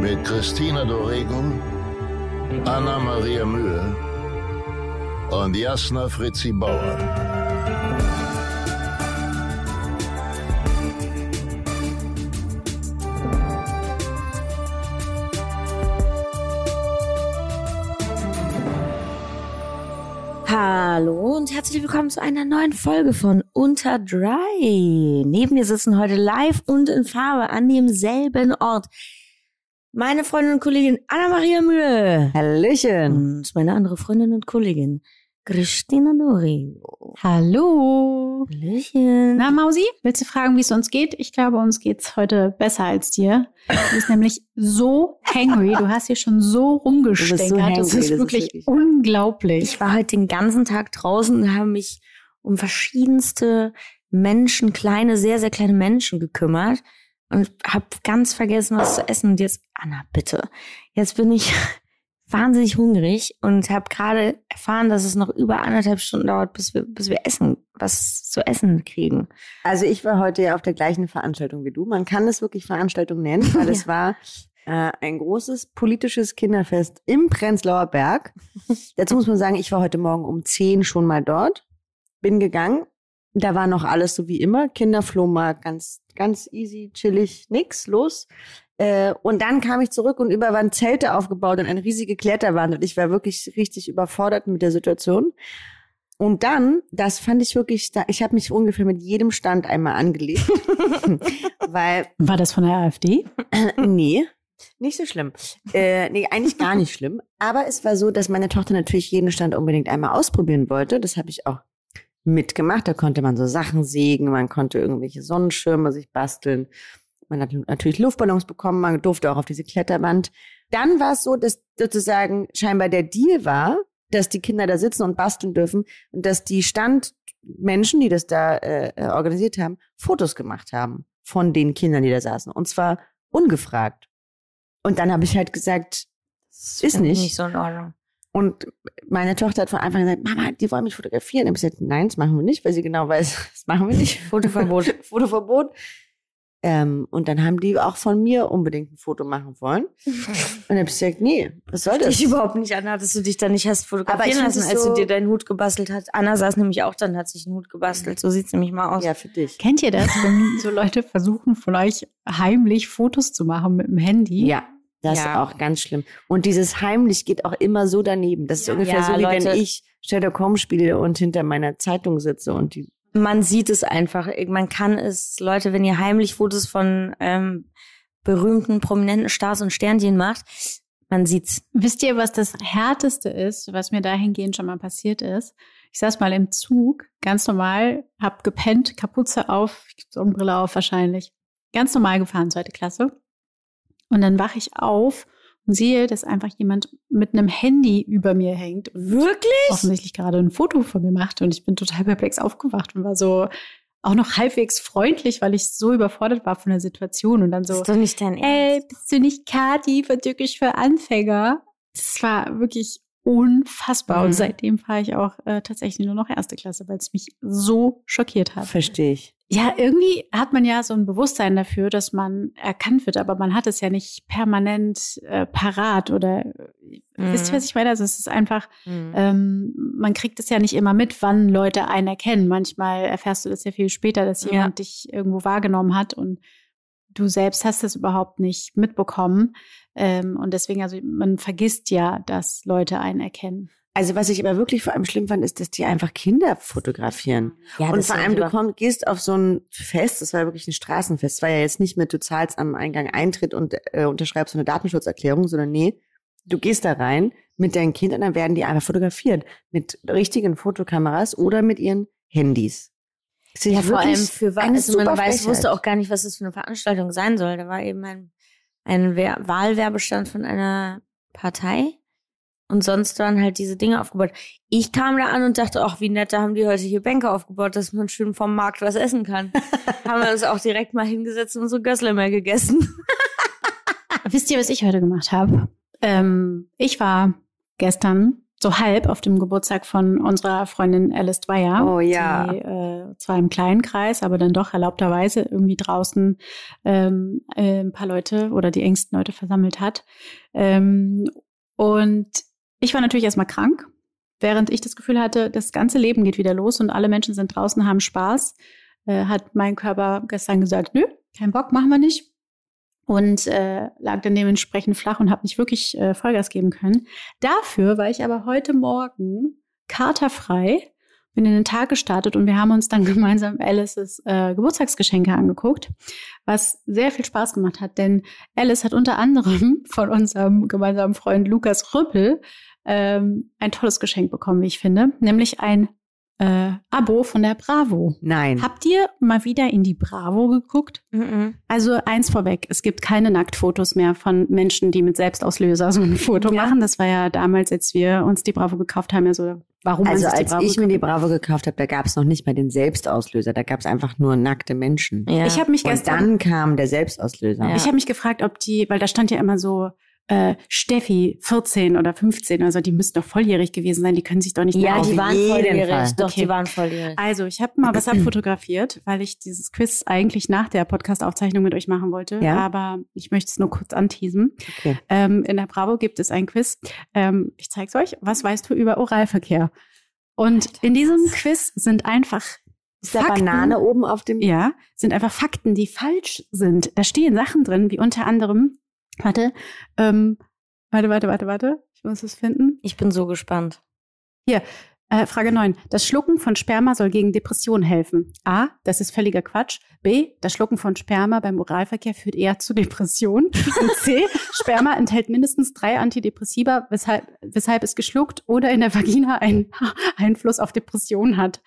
mit Christina Dorego, Anna Maria Mühe und Jasna Fritzi Bauer. Hallo und herzlich willkommen zu einer neuen Folge von Unter Dry. Neben mir sitzen heute live und in Farbe an demselben Ort meine Freundin und Kollegin Anna-Maria Mühe. Hallöchen. Und meine andere Freundin und Kollegin Christina Dori. Hallo. Hallöchen. Na, Mausi, willst du fragen, wie es uns geht? Ich glaube, uns geht's heute besser als dir. Du bist nämlich so hangry. Du hast hier schon so rumgestänkert. so das ist das ist wirklich wirklich- unglaublich. Ich war heute den ganzen Tag draußen und habe mich um verschiedenste Menschen, kleine, sehr, sehr kleine Menschen gekümmert und habe ganz vergessen, was zu essen. Und jetzt, Anna, bitte. Jetzt bin ich wahnsinnig hungrig und habe gerade erfahren, dass es noch über anderthalb Stunden dauert, bis wir, bis wir essen, was zu essen kriegen. Also ich war heute ja auf der gleichen Veranstaltung wie du. Man kann es wirklich Veranstaltung nennen, weil es war äh, ein großes politisches Kinderfest im Prenzlauer Berg. Dazu muss man sagen, ich war heute Morgen um 10 schon mal dort, bin gegangen. Da war noch alles so wie immer. Kinderflohmarkt, ganz, ganz easy, chillig, nix, los. Äh, und dann kam ich zurück und über waren Zelte aufgebaut und eine riesige Kletterwand und ich war wirklich richtig überfordert mit der Situation. Und dann, das fand ich wirklich, da- ich habe mich ungefähr mit jedem Stand einmal angelegt, weil War das von der AfD? nee, nicht so schlimm. Äh, nee, eigentlich gar nicht schlimm. Aber es war so, dass meine Tochter natürlich jeden Stand unbedingt einmal ausprobieren wollte. Das habe ich auch mitgemacht. Da konnte man so Sachen sägen, man konnte irgendwelche Sonnenschirme sich basteln. Man hat natürlich Luftballons bekommen, man durfte auch auf diese Kletterwand. Dann war es so, dass sozusagen scheinbar der Deal war, dass die Kinder da sitzen und basteln dürfen und dass die Standmenschen, die das da äh, äh, organisiert haben, Fotos gemacht haben von den Kindern, die da saßen. Und zwar ungefragt. Und dann habe ich halt gesagt, Das Ist nicht. nicht so in Ordnung. Und meine Tochter hat von Anfang an gesagt, Mama, die wollen mich fotografieren. Und ich habe gesagt, nein, das machen wir nicht, weil sie genau weiß, das machen wir nicht. Fotoverbot. Fotoverbot. Ähm, und dann haben die auch von mir unbedingt ein Foto machen wollen. Und dann habe ich gesagt, nee, was soll das? dich überhaupt nicht an, dass du dich da nicht hast Aber ich fotografieren lassen, es als so- du dir deinen Hut gebastelt hast. Anna saß nämlich auch dann, hat sich einen Hut gebastelt. So sieht's nämlich mal aus. ja, für dich. Kennt ihr das, wenn so Leute versuchen, von euch heimlich Fotos zu machen mit dem Handy? Ja, das Ja. ist auch ganz schlimm. Und dieses heimlich geht auch immer so daneben. Das ist ungefähr Ja, so, wie Leute. wenn ich Sherlock Holmes spiele und hinter meiner Zeitung sitze und die Man sieht es einfach. Man kann es, Leute, wenn ihr heimlich Fotos von ähm, berühmten, prominenten Stars und Sternchen macht, man sieht's. Wisst ihr, was das Härteste ist, was mir dahingehend schon mal passiert ist? Ich saß mal im Zug, ganz normal, hab gepennt, Kapuze auf, Sonnenbrille auf wahrscheinlich. Ganz normal gefahren, zweite Klasse. Und dann wache ich auf und sehe, dass einfach jemand mit einem Handy über mir hängt und Wirklich? offensichtlich gerade ein Foto von mir macht. Und ich bin total perplex aufgewacht und war so auch noch halbwegs freundlich, weil ich so überfordert war von der Situation und dann so, ist doch nicht dein ey, Ernst. bist du nicht Kati von Türkisch für Anfänger? Das war wirklich unfassbar. Mhm. Und seitdem fahre ich auch äh, tatsächlich nur noch erste Klasse, weil es mich so schockiert hat. verstehe ich. Ja, irgendwie hat man ja so ein Bewusstsein dafür, dass man erkannt wird, aber man hat es ja nicht permanent äh, parat oder Mhm. wisst ihr, was ich meine? Also es ist einfach, Mhm. ähm, man kriegt es ja nicht immer mit, wann Leute einen erkennen. Manchmal erfährst du das ja viel später, dass Ja. jemand dich irgendwo wahrgenommen hat und du selbst hast es überhaupt nicht mitbekommen. Ähm, und deswegen, also man vergisst ja, dass Leute einen erkennen. Also was ich aber wirklich vor allem schlimm fand, ist, dass die einfach Kinder fotografieren. ja, und das vor allem, du aber- komm, gehst auf so ein Fest, das war wirklich ein Straßenfest, das war ja jetzt nicht mit, du zahlst am Eingang Eintritt und äh, unterschreibst so eine Datenschutzerklärung, sondern nee, du gehst da rein mit deinen Kindern, dann werden die einfach fotografiert mit richtigen Fotokameras oder mit ihren Handys. Ist Ja, vor allem für was. Also man weiß, wusste auch gar nicht, was das für eine Veranstaltung sein soll. Da war eben ein, ein Wer Wahlwerbestand von einer Partei. Und sonst waren halt diese Dinge aufgebaut. Ich kam da an und dachte, ach, wie nett, da haben die heute hier Bänke aufgebaut, dass man schön vom Markt was essen kann. haben wir uns auch direkt mal hingesetzt und so Gössle mehr gegessen. Wisst ihr, was ich heute gemacht habe? Ähm, ich war gestern so halb auf dem Geburtstag von unserer Freundin Alice Dwyer. Oh ja. Die, äh, zwar im kleinen Kreis, aber dann doch erlaubterweise irgendwie draußen ähm, äh, ein paar Leute oder die engsten Leute versammelt hat. Ähm, und ich war natürlich erstmal krank, während ich das Gefühl hatte, das ganze Leben geht wieder los und alle Menschen sind draußen, haben Spaß. Äh, hat mein Körper gestern gesagt, nö, kein Bock, machen wir nicht und äh, lag dann dementsprechend flach und habe nicht wirklich äh, Vollgas geben können. Dafür war ich aber heute Morgen katerfrei, bin in den Tag gestartet und wir haben uns dann gemeinsam Alices äh, Geburtstagsgeschenke angeguckt, was sehr viel Spaß gemacht hat, denn Alice hat unter anderem von unserem gemeinsamen Freund Lukas Rüppel ähm, ein tolles Geschenk bekommen, wie ich finde, nämlich ein äh, Abo von der Bravo. Nein. Habt ihr mal wieder in die Bravo geguckt? Mhm. Also eins vorweg, es gibt keine Nacktfotos mehr von Menschen, die mit Selbstauslöser so ein Foto Ja. machen. Das war ja damals, als wir uns die Bravo gekauft haben, ja so, warum man Also als ich mir die Bravo gekauft habe, da gab es noch nicht mal den Selbstauslöser, da gab es einfach nur nackte Menschen. Ja. Ich habe mich Und gestern, dann kam der Selbstauslöser. Ja. ich habe mich gefragt, ob die, weil da stand ja immer so äh, Steffi 14 oder 15, also die müssten doch volljährig gewesen sein, die können sich doch nicht mehr ja, auf die waren jeden volljährig. Fall. Doch, Okay. die waren volljährig. Also, ich habe mal was abfotografiert, weil ich dieses Quiz eigentlich nach der Podcast-Aufzeichnung mit euch machen wollte. Ja. Aber ich möchte es nur kurz anteasen. Okay. Ähm, in der Bravo gibt es ein Quiz. Ähm, ich zeige es euch. Was weißt du über Oralverkehr? Und in diesem Quiz sind einfach Ist da Fakten, Banane oben auf dem? Ja, sind einfach Fakten, die falsch sind. Da stehen Sachen drin, wie unter anderem, warte, ähm, warte, warte, warte, warte. Ich muss es finden. Ich bin so gespannt. Äh, Frage 9. Das Schlucken von Sperma soll gegen Depressionen helfen. A. Das ist völliger Quatsch. B. Das Schlucken von Sperma beim Oralverkehr führt eher zu Depressionen. Und C. Sperma enthält mindestens drei Antidepressiva, weshalb, weshalb es geschluckt oder in der Vagina einen Einfluss auf Depressionen hat.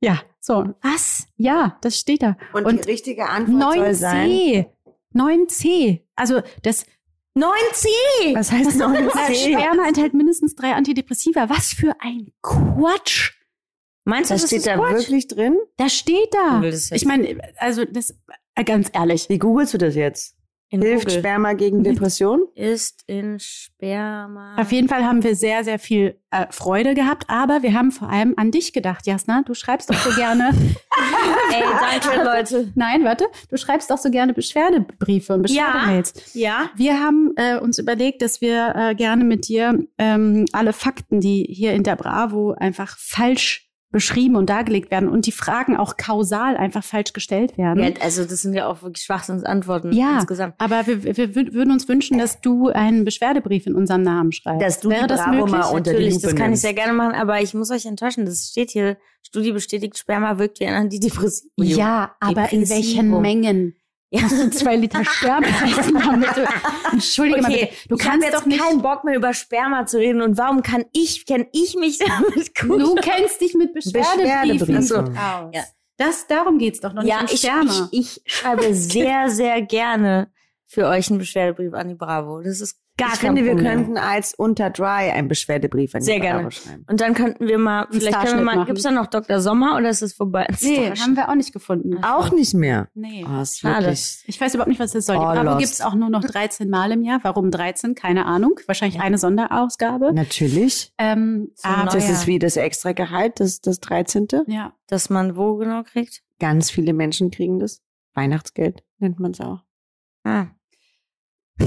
Ja, so. Was? Ja, das steht da. Und, Und die richtige Antwort soll sein. 9C. 9C. Also das 9C! Was heißt Na, 9C? Sperma enthält mindestens drei Antidepressiva. Was für ein Quatsch. Meinst du, Das das steht ist da Quatsch? wirklich drin? Das steht da. Ich meine, also das äh, ganz ehrlich. Wie googelst du das jetzt? In Hilft Google. Sperma gegen Depression? ist in Sperma. Auf jeden Fall haben wir sehr, sehr viel äh, Freude gehabt, aber wir haben vor allem an dich gedacht, Jasna. Du schreibst doch so gerne. Ey, danke, Leute. Nein, warte. Du schreibst doch so gerne Beschwerdebriefe und Ja. Beschwerdemails. Ja? Wir haben äh, uns überlegt, dass wir äh, gerne mit dir ähm, alle Fakten, die hier in der Bravo einfach falsch beschrieben und dargelegt werden und die Fragen auch kausal einfach falsch gestellt werden. ja? Also, das sind ja auch wirklich Schwachsinnsantworten Ja. insgesamt. Aber wir, wir, würden uns wünschen, dass du einen Beschwerdebrief in unserem Namen schreibst. Dass du die Wäre das Bravo möglich? mal unter die Natürlich, Lupe das kann ich sehr gerne machen, aber ich muss euch enttäuschen. Das steht hier, Studie bestätigt, Sperma wirkt wie ein Antidepressivum. Ja, aber in welchen. Mengen? Ja. Musst du zwei Liter Sperma essen damit? du- Entschuldige mal Okay, bitte. Du ich kannst jetzt doch nicht. keinen Bock mehr über Sperma zu reden. Und warum kann ich, kenne ich mich damit gut? Du kennst dich mit Beschwerdebriefen Beschwerdebriefe. aus. Ja. Das, darum geht's doch noch nicht ja, um ich, Sperma. ich, ich schreibe sehr, sehr gerne für euch einen Beschwerdebrief an die Bravo. Das ist gar ich finde, wir Problem. könnten als unter Dry einen Beschwerdebrief an die Sehr Bravo gerne. schreiben. Und dann könnten wir mal, vielleicht können wir mal, machen. gibt's da noch Dr. Sommer oder ist es vorbei? nee, haben wir auch nicht gefunden. Auch nicht mehr. Nee. Oh, ist Schade. wirklich. Ich weiß überhaupt nicht, was das soll. Die Bravo lost. gibt's auch nur noch 13 Mal im Jahr. Warum 13? Keine Ahnung. Wahrscheinlich eine Sonderausgabe. Natürlich. Ähm, So aber. Das ja. ist wie das extra Gehalt, das, das 13. ja. Dass man wo genau kriegt? Ganz viele Menschen kriegen das. Weihnachtsgeld nennt man es auch. Ah.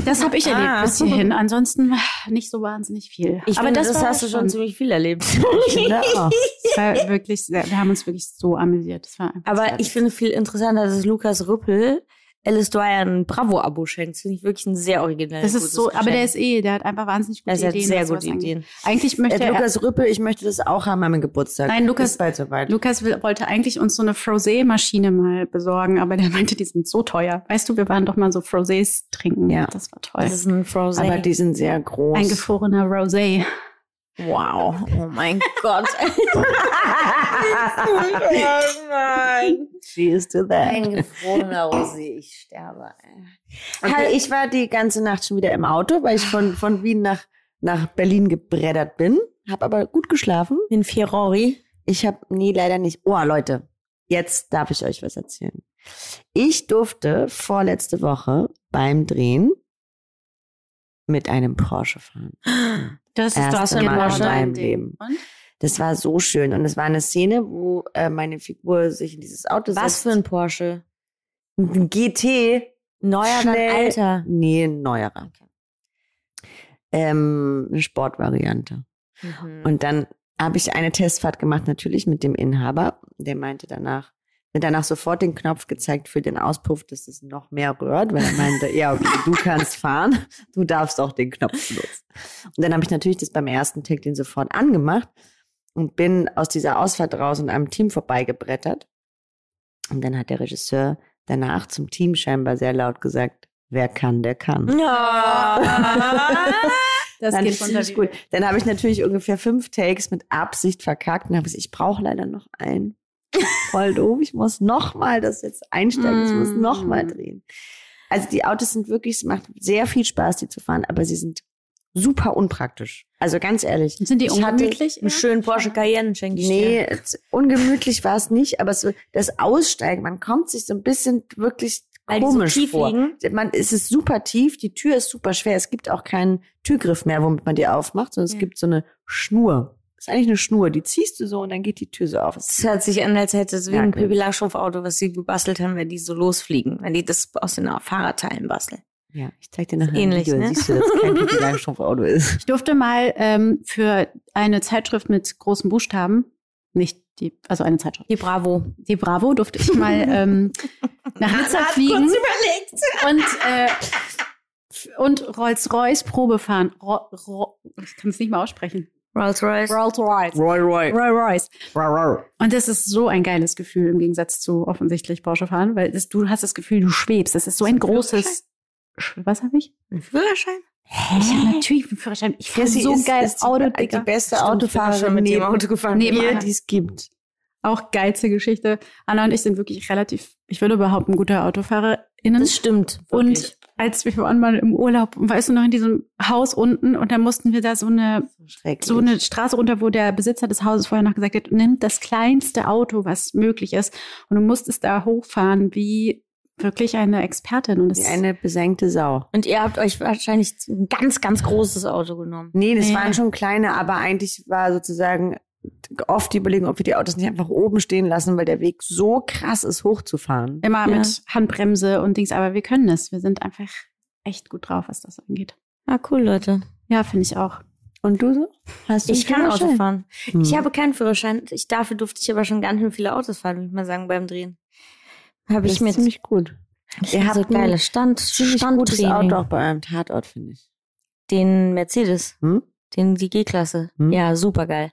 Das habe ich erlebt Ah. bis hierhin. Ansonsten nicht so wahnsinnig viel. Ich aber finde, das, das, hast du schon ziemlich viel erlebt. War wirklich wir haben uns wirklich so amüsiert. Das war, das Aber ich finde viel interessanter, dass Lukas Rüppel Alice Dwyer ein Bravo-Abo schenkt. Das finde ich wirklich ein sehr originelles das ist so, gutes aber der Geschenk. ist eh, der hat einfach wahnsinnig gute hat Ideen. sehr was sowas gute. Ideen. Eigentlich möchte Äh, er, Lukas Rüppel, ich möchte das auch haben an meinem Geburtstag. Nein, Lukas- bald soweit. Lukas will, wollte eigentlich uns so eine Frosé-Maschine mal besorgen, aber der meinte, die sind so teuer. Weißt du, wir waren doch mal so Frosés trinken. Ja. Das war toll. Das ist ein Frozen. Aber die sind sehr groß. Eingefrorener Rosé. Wow. Oh mein Gott. oh Mann. Cheers to that. Eingefrorener Rosé, ich sterbe. Okay, ich war die ganze Nacht schon wieder im Auto, weil ich von, von Wien nach, nach Berlin gebreddert bin. Hab aber gut geschlafen. In Ferrari. Ich habe nee, leider nicht. Oh, Leute, jetzt darf ich euch was erzählen. Ich durfte vorletzte Woche beim Drehen mit einem Porsche fahren. Das ist Erste das Mal in meinem Leben. Und? Das war so schön und es war eine Szene, wo äh, meine Figur sich in dieses Auto Was setzt. für ein Porsche? ein GT? Neuer dann Schnell- alter. Nee, ein neuerer. Ähm, eine Sportvariante. Mhm. Und dann habe ich eine Testfahrt gemacht, natürlich mit dem Inhaber. Der meinte danach, mir danach sofort den Knopf gezeigt für den Auspuff, dass es noch mehr rührt, weil er meinte, ja, okay, du kannst fahren, du darfst auch den Knopf benutzen. Und dann habe ich natürlich das beim ersten Tag den sofort angemacht und bin aus dieser Ausfahrt raus und am Team vorbeigebrettert. Und dann hat der Regisseur danach zum Team scheinbar sehr laut gesagt, wer kann, der kann. Das Dann geht wie gut. Dann habe ich natürlich ungefähr fünf Takes mit Absicht verkackt und habe gesagt, ich brauche leider noch einen. Voll doof, ich muss noch mal das jetzt einstellen, ich muss Mm. noch mal drehen. Also die Autos sind wirklich, es macht sehr viel Spaß, die zu fahren, aber sie sind super unpraktisch. Also ganz ehrlich. Sind die ungemütlich? Einen schönen Porsche Cayenne schenke ich Nee, dir. es- ungemütlich war es nicht, aber so, das Aussteigen, man kommt sich so ein bisschen wirklich Weil so komisch tief vor. liegen? Man, es ist super tief, die Tür ist super schwer. Es gibt auch keinen Türgriff mehr, womit man die aufmacht, sondern es Ja. gibt so eine Schnur. Das ist eigentlich eine Schnur, die ziehst du so und dann geht die Tür so auf. Es hört sich an, als hätte es wie ein Merkwürdig. Pippi Langstrumpf-Auto, was sie gebastelt haben, wenn die so losfliegen, wenn die das aus den Fahrradteilen basteln. Ja, ich zeig dir nachher Ähnlich, ein Video, ne? siehst du, dass es kein Pippi Langstrumpf-Auto ist. Ich durfte mal ähm, für eine Zeitschrift mit großen Buchstaben, nicht die, also eine Zeitschrift, Die Bravo. die Bravo, durfte ich mal ähm, nach Nizza fliegen überlegt. und, äh, und Rolls-Royce Probe fahren. Ro Ro ich kann es nicht mal aussprechen. Rolls Royce. Rolls-Royce. Roy Roy. Rolls-Royce. Roy, Roy. Und das ist so ein geiles Gefühl im Gegensatz zu offensichtlich Porsche fahren, weil das, du hast das Gefühl, du schwebst. Das ist so ein großes. Sch- Was habe ich? Ein Führerschein? Ich habe natürlich einen Führerschein. Ich fahre so ist, geil ist die, Auto, die Digga. beste Autofahrerin mit dem Auto gefahren. neben mir, Anna. die es gibt. Auch geilste Geschichte. Anna und ich sind wirklich relativ, ich würde behaupten, gute AutofahrerInnen. Das stimmt. und wirklich. Als wir waren mal im Urlaub, weißt du noch, in diesem Haus unten und dann mussten wir da so eine, so eine Straße runter, wo der Besitzer des Hauses vorher noch gesagt hat, nimm das kleinste Auto, was möglich ist. Und du musstest da hochfahren wie wirklich eine Expertin. Und das Wie eine besenkte Sau. Und ihr habt euch wahrscheinlich ein ganz, ganz großes Auto genommen. Nee, das Ja. waren schon kleine, aber eigentlich war sozusagen oft die Überlegung, ob wir die Autos nicht einfach oben stehen lassen, weil der Weg so krass ist, hochzufahren. immer Ja. mit Handbremse und Dings, aber wir können es. Wir sind einfach echt gut drauf, was das angeht. Ah, cool, Leute. Ja, finde ich auch. Und du so? Hast du Ich kann Auto fahren. Hm. Ich habe keinen Führerschein. Ich, dafür durfte ich aber schon ganz schön viele Autos fahren, würde ich mal sagen, beim Drehen. Habe das ich ist mit ziemlich gut. Ihr hab so habt ein geile Stand, Ziemlich gutes Standtraining. Auto auch bei eurem Tatort, finde ich. Den Mercedes. Hm? Den, die G-Klasse. Hm? Ja, super geil.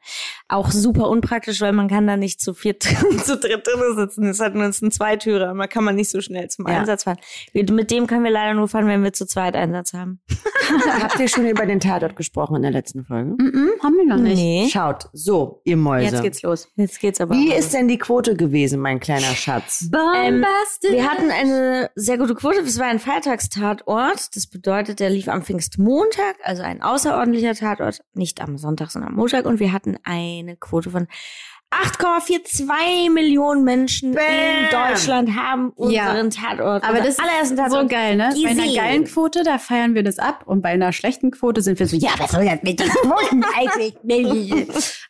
Auch super unpraktisch, weil man kann da nicht zu viert, zu dritt drin sitzen. Es hat nur einen Zweitürer. Man kann man nicht so schnell zum Ja. Einsatz fahren. Mit dem können wir leider nur fahren, wenn wir zu zweit Einsatz haben. Habt ihr schon über den Tatort gesprochen in der letzten Folge? Mhm, haben wir noch nicht. Nee. Schaut, so, ihr Mäuse. Jetzt geht's los. Jetzt geht's aber. Wie ist denn die Quote gewesen, mein kleiner Schatz? Ähm, wir hatten eine sehr gute Quote. Es war ein Feiertagstatort. Das bedeutet, der lief am Pfingstmontag, also ein außerordentlicher Tatort, nicht am Sonntag, sondern am Montag. Und wir hatten eine Quote von 8,42 Millionen Menschen Bam. in Deutschland haben Ja. unseren Tatort. Aber das allerersten ist so Tatort geil, ne? Bei einer gesehen. geilen Quote, da feiern wir das ab. Und bei einer schlechten Quote sind wir so, ja, was soll das mit den Quoten eigentlich?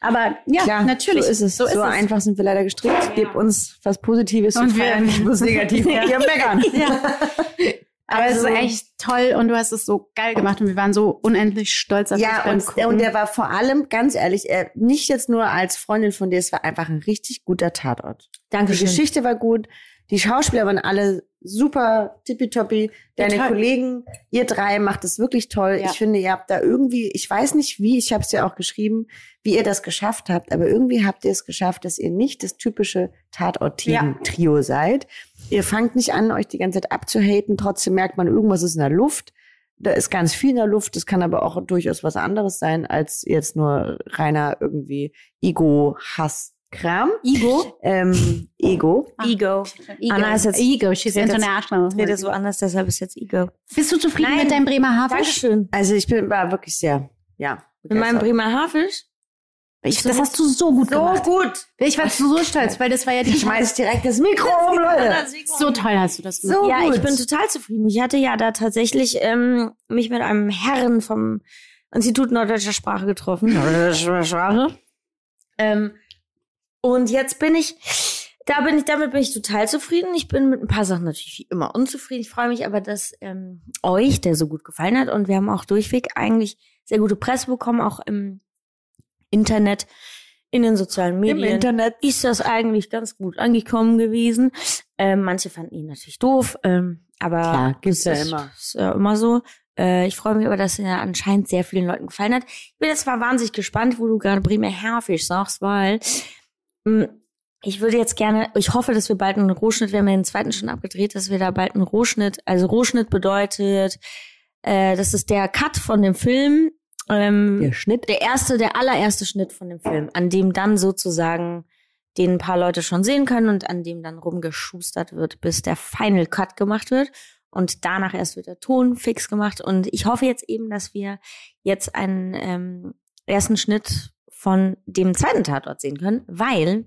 Aber ja, Klar, natürlich. So ist es. So, So ist es. einfach sind wir leider gestrickt. Gebt uns was Positives Und zu wir- feiern, nicht bloß negativ. Ja. Wir meckern. Aber es Also- ist echt toll und du hast es so geil gemacht und wir waren so unendlich stolz auf Ja, dich beim und, und der war vor allem, ganz ehrlich, er, nicht jetzt nur als Freundin von dir, es war einfach ein richtig guter Tatort. Die Dankeschön. Geschichte war gut, die Schauspieler waren alle super tippitoppi, deine toll. Kollegen, ihr drei macht es wirklich toll. Ja. Ich finde, ihr habt da irgendwie, ich weiß nicht wie, ich habe es ja auch geschrieben, wie ihr das geschafft habt, aber irgendwie habt ihr es geschafft, dass ihr nicht das typische Tatort-Team-Trio seid. Ihr fangt nicht an, euch die ganze Zeit abzuhaten, trotzdem merkt man, irgendwas ist in der Luft. Da ist ganz viel in der Luft. Das kann aber auch durchaus was anderes sein, als jetzt nur reiner irgendwie Ego-Hass Kram. Ego. Ähm, Ego. Ego. Anna ist jetzt- Ego, she's jetzt- international. Ich rede so anders, deshalb ist jetzt Ego. Bist du zufrieden Nein. mit deinem Bremer Haarfisch? Dankeschön. Also ich bin war wirklich sehr, ja. Mit meinem begeistert. Bremer Haarfisch? Ich, das hast du so gut gemacht. gut. Ich war so stolz, weil das war ja die Ich schmeiß direkt das Mikro um, Leute. So toll hast du das gemacht. So ja, gut. ich bin total zufrieden. Ich hatte ja da tatsächlich ähm, mich mit einem Herren vom Institut Norddeutscher Sprache getroffen. Norddeutsche Sprache. Ähm, und jetzt bin ich, da bin ich, damit bin ich total zufrieden. Ich bin mit ein paar Sachen natürlich wie immer unzufrieden. Ich freue mich aber, dass ähm, euch der so gut gefallen hat. Und wir haben auch durchweg eigentlich sehr gute Presse bekommen, auch im Internet, in den sozialen Im Medien Internet. ist das eigentlich ganz gut angekommen gewesen. Ähm, manche fanden ihn natürlich doof, ähm, aber Klar, gibt's ja das ist, immer. Ist ja immer so. Äh, ich freue mich aber, dass er anscheinend sehr vielen Leuten gefallen hat. Ich bin jetzt zwar wahnsinnig gespannt, wo du gerade Bremer Herfisch sagst, weil ich würde jetzt gerne, ich hoffe, dass wir bald einen Rohschnitt, wir haben ja den zweiten schon abgedreht, dass wir da bald einen Rohschnitt, also Rohschnitt bedeutet, äh, das ist der Cut von dem Film. Ähm, Der Schnitt. der erste, der allererste Schnitt von dem Film, an dem dann sozusagen den ein paar Leute schon sehen können und an dem dann rumgeschustert wird, bis der Final Cut gemacht wird. Und danach erst wird der Ton fix gemacht. Und ich hoffe jetzt eben, dass wir jetzt einen ähm, ersten Schnitt von dem zweiten Tatort sehen können, weil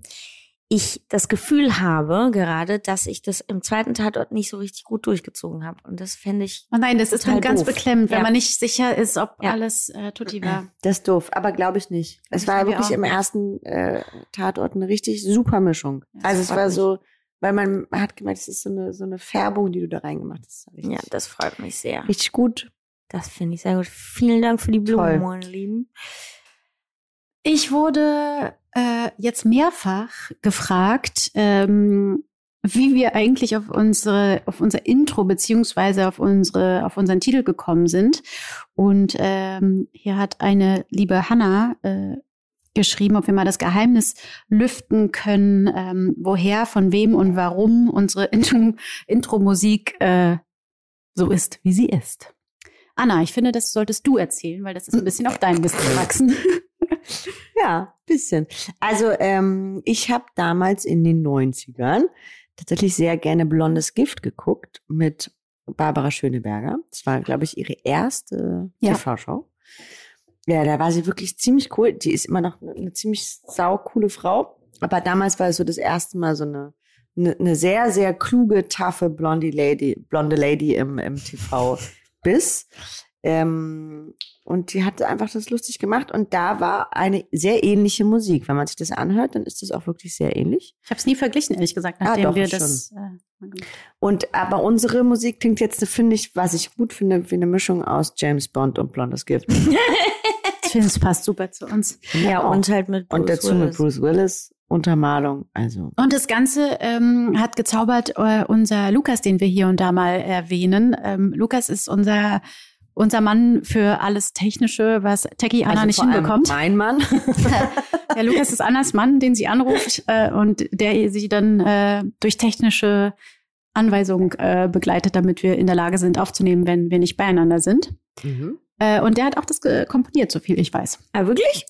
ich das Gefühl habe gerade, dass ich das im zweiten Tatort nicht so richtig gut durchgezogen habe. Und das fände ich Oh nein, das ist dann ganz doof. beklemmend, wenn Ja. man nicht sicher ist, ob Ja. alles äh, tutti war. Das ist doof, aber glaube ich nicht. Es Ich war wirklich im ersten äh, Tatort eine richtig super Mischung. Ja, also das es war mich. so, weil man hat gemerkt, es ist so eine, so eine Färbung, die du da reingemacht hast. Das ja, das freut mich sehr. richtig gut. Das finde ich sehr gut. Vielen Dank für die Blumen, Toll. meine Lieben. Ich wurde äh, jetzt mehrfach gefragt, ähm, wie wir eigentlich auf unsere, auf unser Intro beziehungsweise auf unsere, auf unseren Titel gekommen sind. Und ähm, hier hat eine liebe Hanna äh, geschrieben, ob wir mal das Geheimnis lüften können, ähm, woher, von wem und warum unsere Intro- Intro-Musik äh, so ist, wie sie ist. Anna, ich finde, das solltest du erzählen, weil das ist ein bisschen auf dein Mist gewachsen. Ja, bisschen. Also ähm, ich habe damals in den 90ern tatsächlich sehr gerne Blondes Gift geguckt mit Barbara Schöneberger. Das war, glaube ich, ihre erste Ja. TV-Show. Ja, da war sie wirklich ziemlich cool. Die ist immer noch eine, eine ziemlich saukoole Frau. Aber damals war es so das erste Mal so eine, eine, eine sehr, sehr kluge, taffe blonde Lady, blonde Lady im, im TV-Biss. Ähm, und die hat einfach das lustig gemacht. Und da war eine sehr ähnliche Musik. Wenn man sich das anhört, dann ist das auch wirklich sehr ähnlich. Ich habe es nie verglichen, ehrlich gesagt, Ah, nachdem doch, wir schon. das. Äh, Und aber unsere Musik klingt jetzt, finde ich, was ich gut finde, wie eine Mischung aus James Bond und Blondes Gift. ich finde, es passt super zu uns. Ja, und halt mit Bruce Und dazu Willis. mit Bruce Willis, Untermalung. Also Und das Ganze ähm, hat gezaubert äh, unser Lukas, den wir hier und da mal erwähnen. Ähm, Lukas ist unser unser Mann für alles Technische, was Techie Anna also nicht hinbekommt. Mein Mann. Ja, Lukas ist Annas Mann, den sie anruft äh, und der sie dann äh, durch technische Anweisungen äh, begleitet, damit wir in der Lage sind, aufzunehmen, wenn wir nicht beieinander sind. mhm. Äh, und der hat auch das ge- komponiert, so viel ich weiß. Ah, wirklich?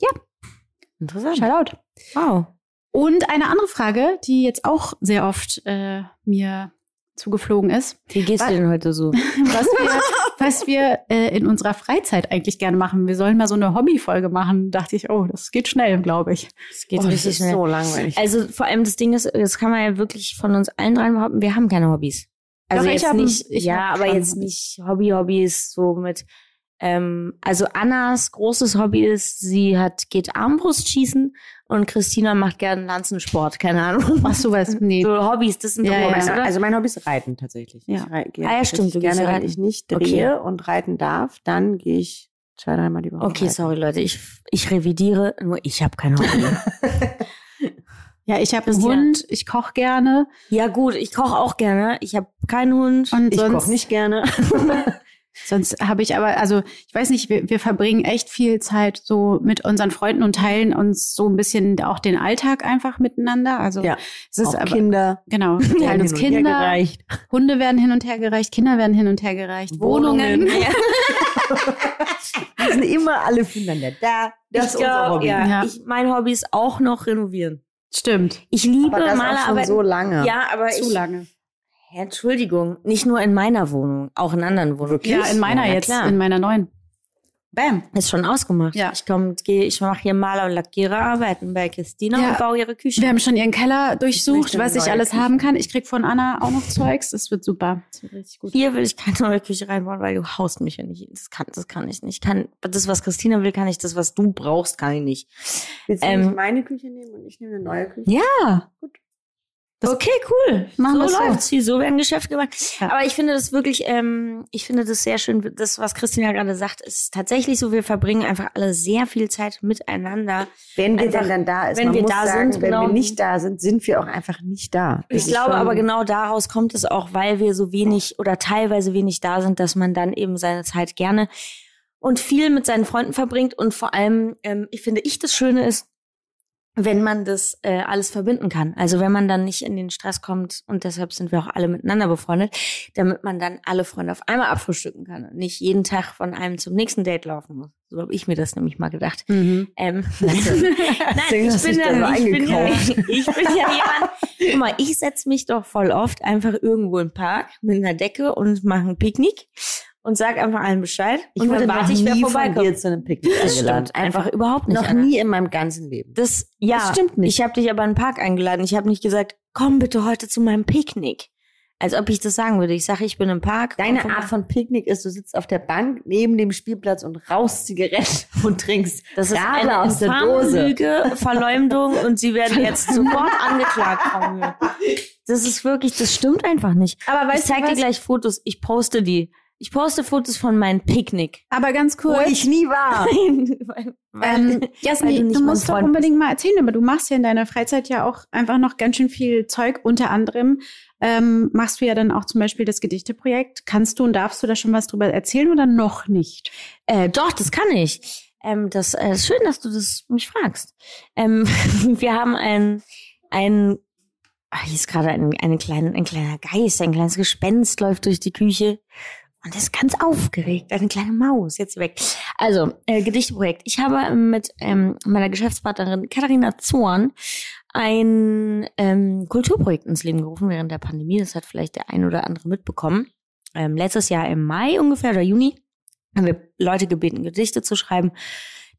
Interessant. Shoutout. Wow. Und eine andere Frage, die jetzt auch sehr oft äh, mir zugeflogen ist, Wie geht's dir denn heute so? was wir, was wir äh, in unserer Freizeit eigentlich gerne machen. Wir sollen mal so eine Hobbyfolge machen. Dachte ich, oh, das geht schnell, glaube ich. Es geht oh, das richtig ist schnell. so langweilig. Also vor allem das Ding ist, das kann man ja wirklich von uns allen dreien behaupten, wir haben keine Hobbys. Also Doch, ich jetzt hab- nicht, ich ja, aber schon jetzt nicht Hobby-Hobbys so mit, ähm, also Annas großes Hobby ist, sie hat, geht Armbrust schießen und Christina macht gern Lanzensport, keine Ahnung. Ach so was, nee. So Hobbys, das sind Ja, doch ja. Hobbys, also, oder? also mein Hobby ist Reiten tatsächlich. Ja. Ich rei- gehe Ah ja, stimmt, richtig du gerne, wenn ich nicht Okay. drehe und reiten darf, dann gehe ich zwei, dreimal die Woche okay, reiten. sorry Leute, ich, ich revidiere, nur ich habe kein Hobby. Ja, ich habe einen. Hund, ich koche gerne ja gut, ich koche auch gerne, ich habe keinen Hund. und Ich sonst, koche nicht gerne. sonst habe ich aber, also ich weiß nicht, wir, wir verbringen echt viel Zeit so mit unseren Freunden und teilen uns so ein bisschen auch den Alltag einfach miteinander. Also Ja, es ist Auch aber, Kinder. genau, wir teilen uns hin und her Kinder, gereicht. Hunde werden hin und her gereicht, Kinder werden hin und her gereicht, Wohnungen. Wohnungen. Wir sind immer alle füreinander da. Das ist unser glaub, Hobby. Ja, Ja. Ich, mein Hobby ist auch noch renovieren. Stimmt. Ich liebe Aber das auch schon Malerarbeit. so lange. Ja, aber Zu ich, lange. Entschuldigung, nicht nur in meiner Wohnung, auch in anderen Wohnungen. Ja, in meiner Ja, jetzt, klar. in meiner neuen. Bam. Ist schon ausgemacht. Ja. Ich komm, gehe, ich mache hier Maler- und Lackiererarbeiten bei Christina Ja. und baue ihre Küche. Wir haben schon ihren Keller durchsucht, eine was ich alles Küche. haben kann. Ich krieg von Anna auch noch Zeugs. Das wird super. Das wird richtig gut. Hier will ich keine neue Küche reinbauen, weil du haust mich ja nicht. Das kann, das kann ich nicht. Kann, das, was Christina will, kann ich. Das, was du brauchst, kann ich nicht. Willst du Ähm, nicht meine Küche nehmen und ich nehme eine neue Küche? Ja. Das- okay, cool. Machen so so. läuft's. Hier, so werden Geschäfte gemacht. Ja. Aber ich finde das wirklich, ähm, ich finde das sehr schön. Das, was Christina gerade sagt, ist tatsächlich so. Wir verbringen einfach alle sehr viel Zeit miteinander. Wenn wir Einfach, denn dann da ist. wenn Man wir da sagen, sind, wenn genau. wir nicht da sind, sind wir auch einfach nicht da. Ich ist glaube aber genau daraus kommt es auch, weil wir so wenig oder teilweise wenig da sind, dass man dann eben seine Zeit gerne und viel mit seinen Freunden verbringt. Und vor allem, ähm, ich finde ich, das Schöne ist, wenn man das äh, alles verbinden kann. Also wenn man dann nicht in den Stress kommt und deshalb sind wir auch alle miteinander befreundet, damit man dann alle Freunde auf einmal abfrühstücken kann und nicht jeden Tag von einem zum nächsten Date laufen muss. So habe ich mir das nämlich mal gedacht. Mhm. Ähm, Deswegen Nein, ich bin, ja, ich, bin ja, ich bin ja jemand, guck mal, ich setze mich doch voll oft einfach irgendwo im Park mit einer Decke und mache ein Picknick und sag einfach allen Bescheid. Ich und wurde dann warte ich, wer nie von vorbeikommt. dir zu einem Picknick Das eingeladen. stimmt einfach überhaupt nicht. noch Anna. nie in meinem ganzen Leben. Das, ja, Das stimmt nicht. Ich habe dich aber in den Park eingeladen. Ich habe nicht gesagt, komm bitte heute zu meinem Picknick. Als ob ich das sagen würde. Ich sage, ich bin im Park. Deine. Art von Picknick ist, du sitzt auf der Bank neben dem Spielplatz und rauchst Zigaretten und trinkst das ist eine aus der Dose. Lüge, Verleumdung und sie werden jetzt sofort angeklagt, Frau Mühe. Das ist wirklich, das stimmt einfach nicht. Aber Ich weißt du zeig dir gleich Fotos. Ich poste die. Ich poste Fotos von meinem Picknick. Aber ganz Wo kurz. ich nie war. weil, weil, Ähm, weil du Jasmin, nicht du, mein musst doch unbedingt mal erzählen, aber du machst ja in deiner Freizeit ja auch einfach noch ganz schön viel Zeug. Unter anderem ähm, machst du ja dann auch zum Beispiel das Gedichteprojekt. Kannst du und darfst du da schon was drüber erzählen oder noch nicht? Äh, doch, das kann ich. Ähm, das äh, ist schön, dass du das mich fragst. Ähm, wir haben ein, ein ach, hier ist gerade ein, eine kleine, ein kleiner Geist, ein kleines Gespenst läuft durch die Küche und ist ganz aufgeregt. Eine kleine Maus, jetzt weg. Also, äh, Gedichteprojekt. Ich habe mit ähm, meiner Geschäftspartnerin Katharina Zorn ein ähm, Kulturprojekt ins Leben gerufen während der Pandemie. Das hat vielleicht der ein oder andere mitbekommen. Ähm, letztes Jahr im Mai ungefähr oder Juni haben wir Leute gebeten, Gedichte zu schreiben.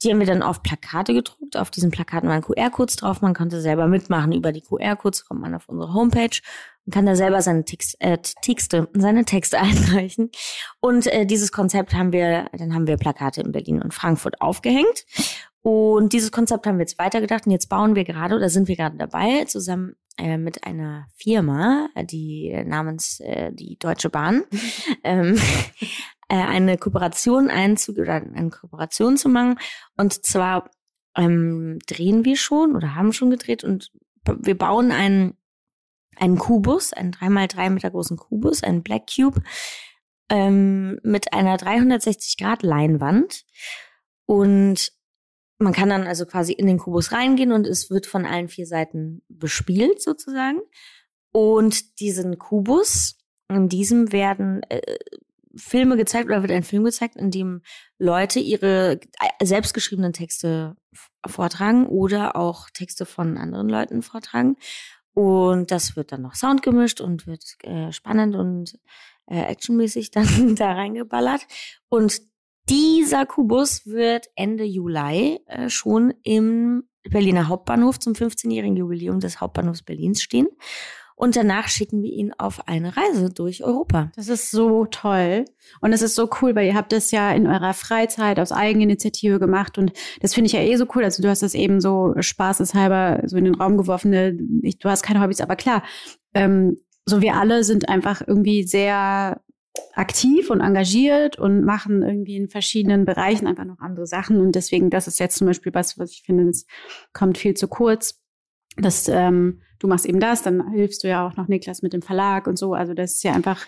Die haben wir dann auf Plakate gedruckt. Auf diesen Plakaten waren QR-Codes drauf. Man konnte selber mitmachen. Über die QR-Codes kommt man auf unsere Homepage und kann da selber seine Text, äh, Texte, seine Texte einreichen. Und äh, dieses Konzept haben wir, dann haben wir Plakate in Berlin und Frankfurt aufgehängt. Und dieses Konzept haben wir jetzt weitergedacht und jetzt bauen wir gerade oder sind wir gerade dabei, zusammen äh, mit einer Firma, die namens äh, die Deutsche Bahn, ähm, äh, eine Kooperation einzu oder eine Kooperation zu machen. Und zwar ähm, drehen wir schon oder haben schon gedreht und wir bauen einen, einen Kubus, einen 3x3 Meter großen Kubus, einen Black Cube, ähm, mit einer 360 Grad Leinwand. Und man kann dann also quasi in den Kubus reingehen und es wird von allen vier Seiten bespielt sozusagen. Und diesen Kubus, in diesem werden äh, Filme gezeigt oder wird ein Film gezeigt, in dem Leute ihre selbstgeschriebenen Texte vortragen oder auch Texte von anderen Leuten vortragen. Und das wird dann noch Sound gemischt und wird äh, spannend und äh, actionmäßig dann da reingeballert. Und dieser Kubus wird Ende Juli äh, schon im Berliner Hauptbahnhof zum 15-jährigen Jubiläum des Hauptbahnhofs Berlins stehen. Und danach schicken wir ihn auf eine Reise durch Europa. Das ist so toll. Und es ist so cool, weil ihr habt das ja in eurer Freizeit aus Eigeninitiative gemacht. Und das finde ich ja eh so cool. Also du hast das eben so spaßeshalber so in den Raum geworfen. ne, Ich, du hast keine Hobbys, aber klar, ähm, so wir alle sind einfach irgendwie sehr aktiv und engagiert und machen irgendwie in verschiedenen Bereichen einfach noch andere Sachen. Und deswegen, das ist jetzt zum Beispiel was, was ich finde, das kommt viel zu kurz. Das, ähm, du machst eben das, dann hilfst du ja auch noch Niklas mit dem Verlag und so. Also das ist ja einfach,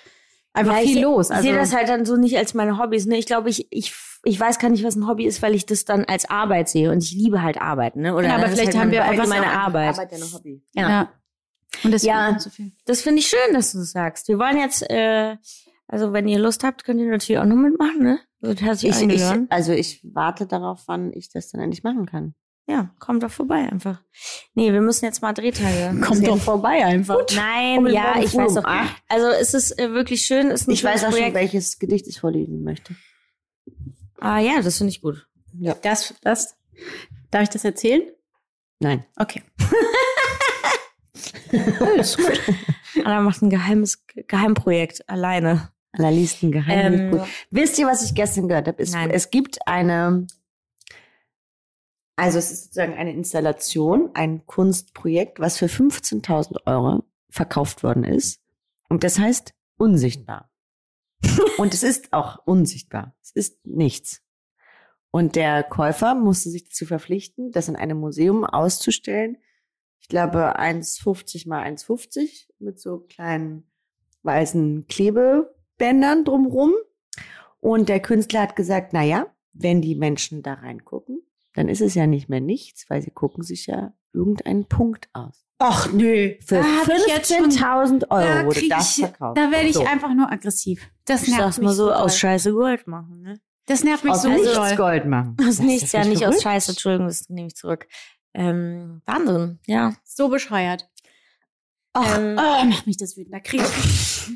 einfach Ja, viel ich, los. Ich Also, sehe das halt dann so nicht als meine Hobbys. Ne? Ich glaube, ich, ich, ich weiß gar nicht, was ein Hobby ist, weil ich das dann als Arbeit sehe. Und ich liebe halt Arbeit. Ne? Oder Ja, aber das vielleicht halt haben wir einfach meine Arbeit. Arbeit ja noch Hobby. Ja. ja. Und deswegen Ja. so viel. Das finde ich schön, dass du das sagst. Wir wollen jetzt, äh, also wenn ihr Lust habt, könnt ihr natürlich auch noch mitmachen. Ne? Ich, ich, also ich warte darauf, wann ich das dann endlich machen kann. Ja, kommt doch vorbei einfach. Nee, wir müssen jetzt mal Drehtage. Kommt doch vorbei einfach. Nein, Kommen wir ja, ich weiß doch. Also es ist äh, wirklich schön, ist ein Ich weiß auch schon, Projekt. welches Gedicht ich vorlesen möchte. Ah ja, das finde ich gut. Das, das, darf ich das erzählen? Nein. Okay. Anna macht ein geheimes Geheimprojekt alleine. Allerliebst ein Geheimnis. Ähm, gut. Wisst ihr, was ich gestern gehört habe? Es, Nein. es gibt eine, also es ist sozusagen eine Installation, ein Kunstprojekt, was für 15.000 Euro verkauft worden ist. Und das heißt unsichtbar. Und es ist auch unsichtbar. Es ist nichts. Und der Käufer musste sich dazu verpflichten, das in einem Museum auszustellen. Ich glaube 1,50 mal 1,50 mit so kleinen weißen Klebebändern drumrum. Und der Künstler hat gesagt, na ja, wenn die Menschen da reingucken, dann ist es ja nicht mehr nichts, weil sie gucken sich ja irgendeinen Punkt aus. Ach nö. Für Da hab ich jetzt schon- 15.000 Da Euro wurde krieg das ich, verkauft. da werde ich So. einfach nur aggressiv. Das Ich nervt sag's mich mal so, doll. aus Scheiße Gold machen, ne? Das nervt mich aus so nichts doll. Gold machen. Aus nichts, ja, nicht aus verrückt. Scheiße, Entschuldigung, das nehme ich zurück. Ähm, Wahnsinn, ja. So bescheuert. Ach, Ähm, oh, macht mich das wütend. Da kriege ich.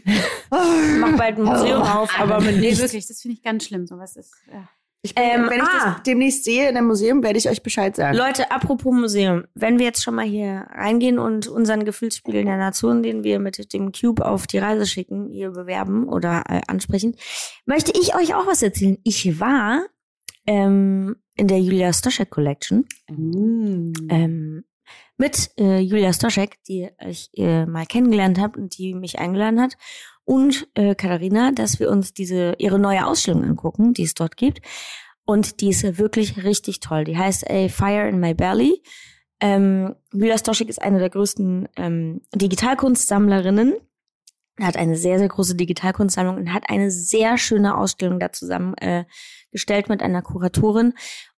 Mach bald ein Museum auf, aber mit nee, nichts. wirklich, das finde ich ganz schlimm. Sowas ist. Ja. Ich bin, Ähm, wenn ich ah. das demnächst sehe in einem Museum, werde ich euch Bescheid sagen. Leute, apropos Museum, wenn wir jetzt schon mal hier reingehen und unseren Gefühlsspiegel der Nation, den wir mit dem Cube auf die Reise schicken, hier bewerben oder äh, ansprechen, möchte ich euch auch was erzählen. Ich war ähm, in der Julia Stoschek Collection Mm. ähm, mit äh, Julia Stoschek, die ich äh, mal kennengelernt habe und die mich eingeladen hat, und äh, Katharina, dass wir uns diese ihre neue Ausstellung angucken, die es dort gibt. Und die ist wirklich richtig toll. Die heißt A Fire in My Belly. Ähm, Julia Stoschek ist eine der größten ähm, Digitalkunstsammlerinnen. Hat eine sehr, sehr große Digitalkunstsammlung und hat eine sehr schöne Ausstellung da zusammengestellt äh, mit einer Kuratorin.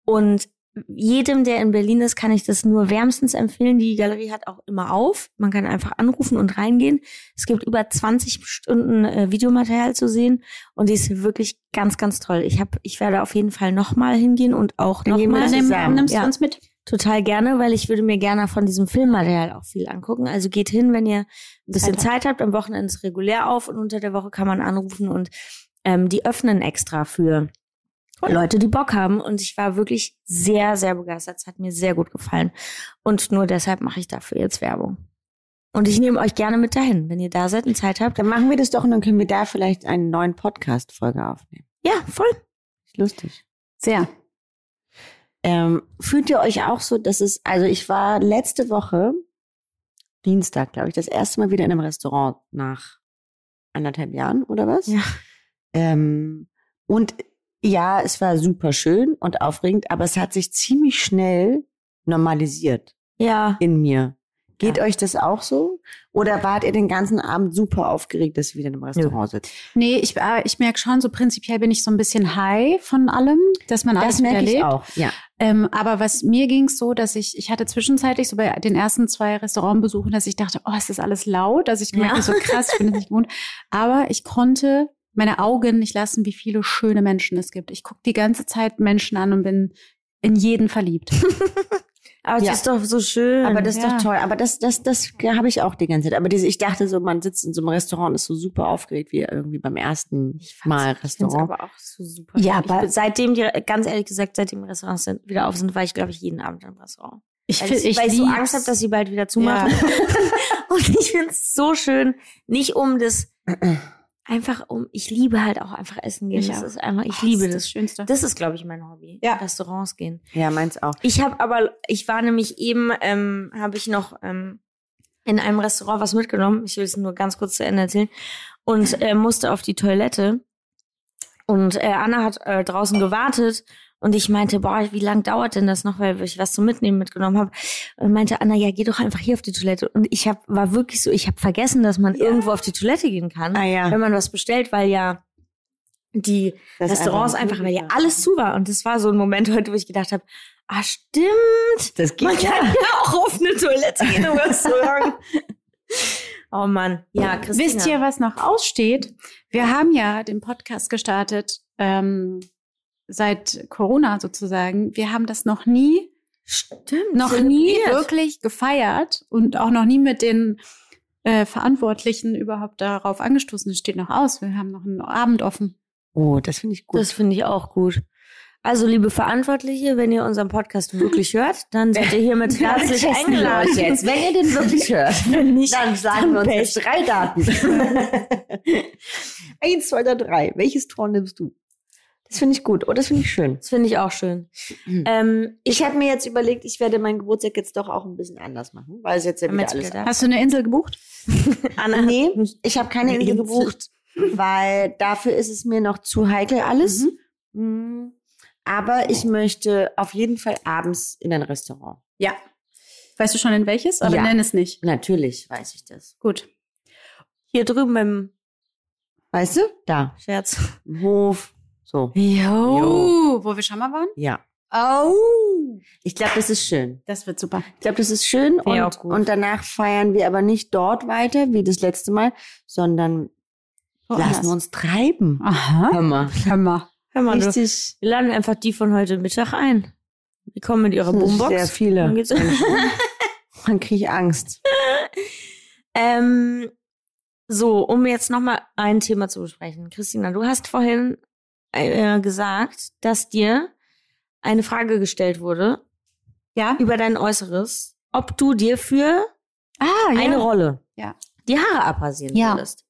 Und jedem, der in Berlin ist, kann ich das nur wärmstens empfehlen. Die Galerie hat auch immer auf. Man kann einfach anrufen und reingehen. Es gibt über 20 Stunden äh, Videomaterial zu sehen und die ist wirklich ganz, ganz toll. Ich habe, ich werde auf jeden Fall nochmal hingehen und auch nochmal. nimmst Ja. du uns mit? Total gerne, weil ich würde mir gerne von diesem Filmmaterial auch viel angucken. Also geht hin, wenn ihr ein bisschen Zeit Zeit habt. Am Wochenende ist regulär auf und unter der Woche kann man anrufen und ähm, die öffnen extra für Leute, die Bock haben. Und ich war wirklich sehr, sehr begeistert. Es hat mir sehr gut gefallen. Und nur deshalb mache ich dafür jetzt Werbung. Und ich nehme euch gerne mit dahin, wenn ihr da seid und Zeit habt. Dann machen wir das doch und dann können wir da vielleicht einen neuen Podcast-Folge aufnehmen. Ja, voll. Ist lustig. Sehr. Ähm, fühlt ihr euch auch so, dass es, also ich war letzte Woche, Dienstag, glaube ich, das erste Mal wieder in einem Restaurant nach anderthalb Jahren oder was? Ja. Ähm, und ja, es war super schön und aufregend, aber es hat sich ziemlich schnell normalisiert Ja. in mir. Geht Ja. euch das auch so? Oder wart ihr den ganzen Abend super aufgeregt, dass ihr wieder einem Restaurant sitzt? Nee, ich, äh, ich merke schon, so prinzipiell bin ich so ein bisschen high von allem, dass man alles Das merke ich erlebt. auch, ja. Ähm, aber was mir ging so, dass ich, ich hatte zwischenzeitlich so bei den ersten zwei Restaurantbesuchen, dass ich dachte, oh, ist das alles laut? Also ich gemerkt, Ja. so krass, ich bin das nicht gewohnt. Aber ich konnte meine Augen nicht lassen, wie viele schöne Menschen es gibt. Ich gucke die ganze Zeit Menschen an und bin in jeden verliebt. Aber es Ja. ist doch so schön. Aber das ist Ja. doch toll. Aber das, das, das habe ich auch die ganze Zeit. Aber diese, ich dachte so, man sitzt in so einem Restaurant und ist so super aufgeregt wie irgendwie beim ersten Mal Ich finde es Restaurant. aber auch so super. Ja, ich aber- bin, seitdem die, ganz ehrlich gesagt, seitdem die Restaurants sind, wieder auf sind, war ich, glaube ich, jeden Abend im Restaurant. Ich, Weil find- ich, weil ich so. Angst habe, dass sie bald wieder zumachen. Und ich finde es so schön, nicht um das, einfach um, ich liebe halt auch einfach Essen gehen. Ich das auch. ist einfach, ich Oh, liebe das. ist das. das Schönste. Das ist, glaube ich, mein Hobby. Ja. Restaurants gehen. Ja, meins auch. Ich habe aber, ich war nämlich eben, ähm, habe ich noch ähm, in einem Restaurant was mitgenommen. Ich will es nur ganz kurz zu Ende erzählen. Und äh, musste auf die Toilette. Und äh, Anna hat äh, draußen gewartet. Und ich meinte, boah, wie lang dauert denn das noch, weil ich was zum Mitnehmen mitgenommen habe. Und meinte Anna, ja, geh doch einfach hier auf die Toilette. Und ich hab, war wirklich so, ich habe vergessen, dass man irgendwo auf die Toilette gehen kann, Ah ja. wenn man was bestellt, weil ja die Das Restaurants einfach einfach, weil ja super. alles zu war. Und das war so ein Moment heute, wo ich gedacht habe, ah, stimmt. Das Man geht kann ja. ja auch auf eine Toilette gehen im Restaurant. oh Mann. Ja, Christina. Wisst ihr, was noch aussteht? Wir haben ja den Podcast gestartet ähm, seit Corona sozusagen. Wir haben das noch nie Stimmt. noch nie wirklich gefeiert und auch noch nie mit den äh, Verantwortlichen überhaupt darauf angestoßen. Es steht noch aus. Wir haben noch einen Abend offen. Oh, das finde ich gut. Das finde ich auch gut. Also, liebe Verantwortliche, wenn ihr unseren Podcast wirklich hört, dann seid ihr hiermit herzlich eingeladen. jetzt. Wenn ihr den wirklich hört, Wenn nicht, dann sagen wir uns jetzt drei Daten. Eins, zwei oder drei. Welches Tor nimmst du? Das finde ich gut. Oh, das finde ich schön. Das finde ich auch schön. Mhm. Ähm, Ich habe mir jetzt überlegt, ich werde meinen Geburtstag jetzt doch auch ein bisschen anders machen, weil es jetzt ja wieder Metzger alles da. Hast du eine Insel gebucht? Anna, Nee, ich habe keine Eine Insel Insel. gebucht, weil dafür ist es mir noch zu heikel alles. Mhm. Aber ich möchte auf jeden Fall abends in ein Restaurant. Ja. Weißt du schon in welches? Aber Ja. nenn es nicht. Natürlich weiß ich das. Gut. hier drüben beim Weißt du? Da. Scherz. Im Hof. So. Jo. Wo wir schon mal waren? Ja. Oh. Ich glaube, das ist schön. Das wird super. Ich glaube, das ist schön. Und, auch gut. und danach feiern wir aber nicht dort weiter, wie das letzte Mal, sondern Woanders. lassen uns treiben. Aha. Hör mal. Hör mal. Hör mal, du, Richtig. wir laden einfach die von heute Mittag ein. Die kommen mit ihrer Boombox. Sehr Dann viele. geht's Dann kriege ich Angst. ähm, so, um jetzt nochmal ein Thema zu besprechen. Christina, du hast vorhin äh, gesagt, dass dir eine Frage gestellt wurde Ja. über dein Äußeres, ob du dir für Ah, eine Rolle Ja. die Haare abrasieren Ja. würdest.